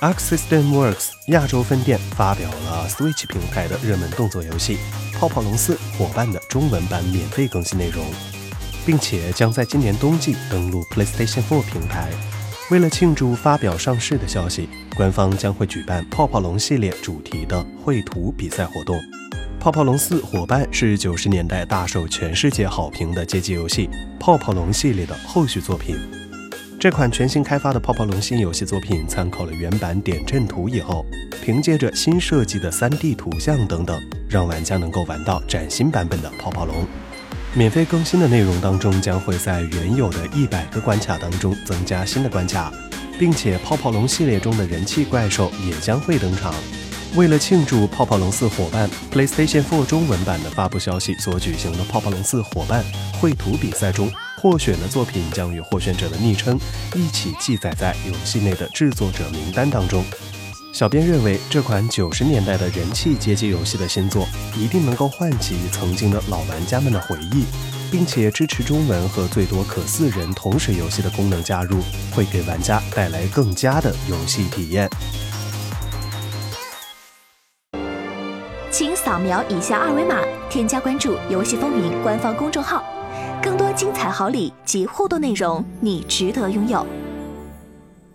Arc System Works 亚洲分店发表了 Switch 平台的热门动作游戏《泡泡龙四伙伴》的中文版免费更新内容，并且将在今年冬季登陆 PlayStation 4平台。为了庆祝发表上市的消息，官方将会举办泡泡龙系列主题的绘图比赛活动。《泡泡龙四伙伴》是九十年代大受全世界好评的街机游戏《泡泡龙》系列的后续作品。这款全新开发的泡泡龙新游戏作品，参考了原版点阵图以后，凭借着新设计的 3D 图像等等，让玩家能够玩到崭新版本的泡泡龙。免费更新的内容当中，将会在原有的一百个关卡当中增加新的关卡，并且泡泡龙系列中的人气怪兽也将会登场。为了庆祝《泡泡龙四伙伴》PlayStation 4中文版的发布消息所举行的《泡泡龙四伙伴》绘图比赛中。获选的作品将与获选者的昵称一起记载在游戏内的制作者名单当中。小编认为，这款九十年代的人气街机游戏的新作一定能够唤起曾经的老玩家们的回忆，并且支持中文和最多可四人同时游戏的功能加入，会给玩家带来更佳的游戏体验。请扫描以下二维码，添加关注“游戏风云”官方公众号。更多精彩好礼及互动内容，你值得拥有。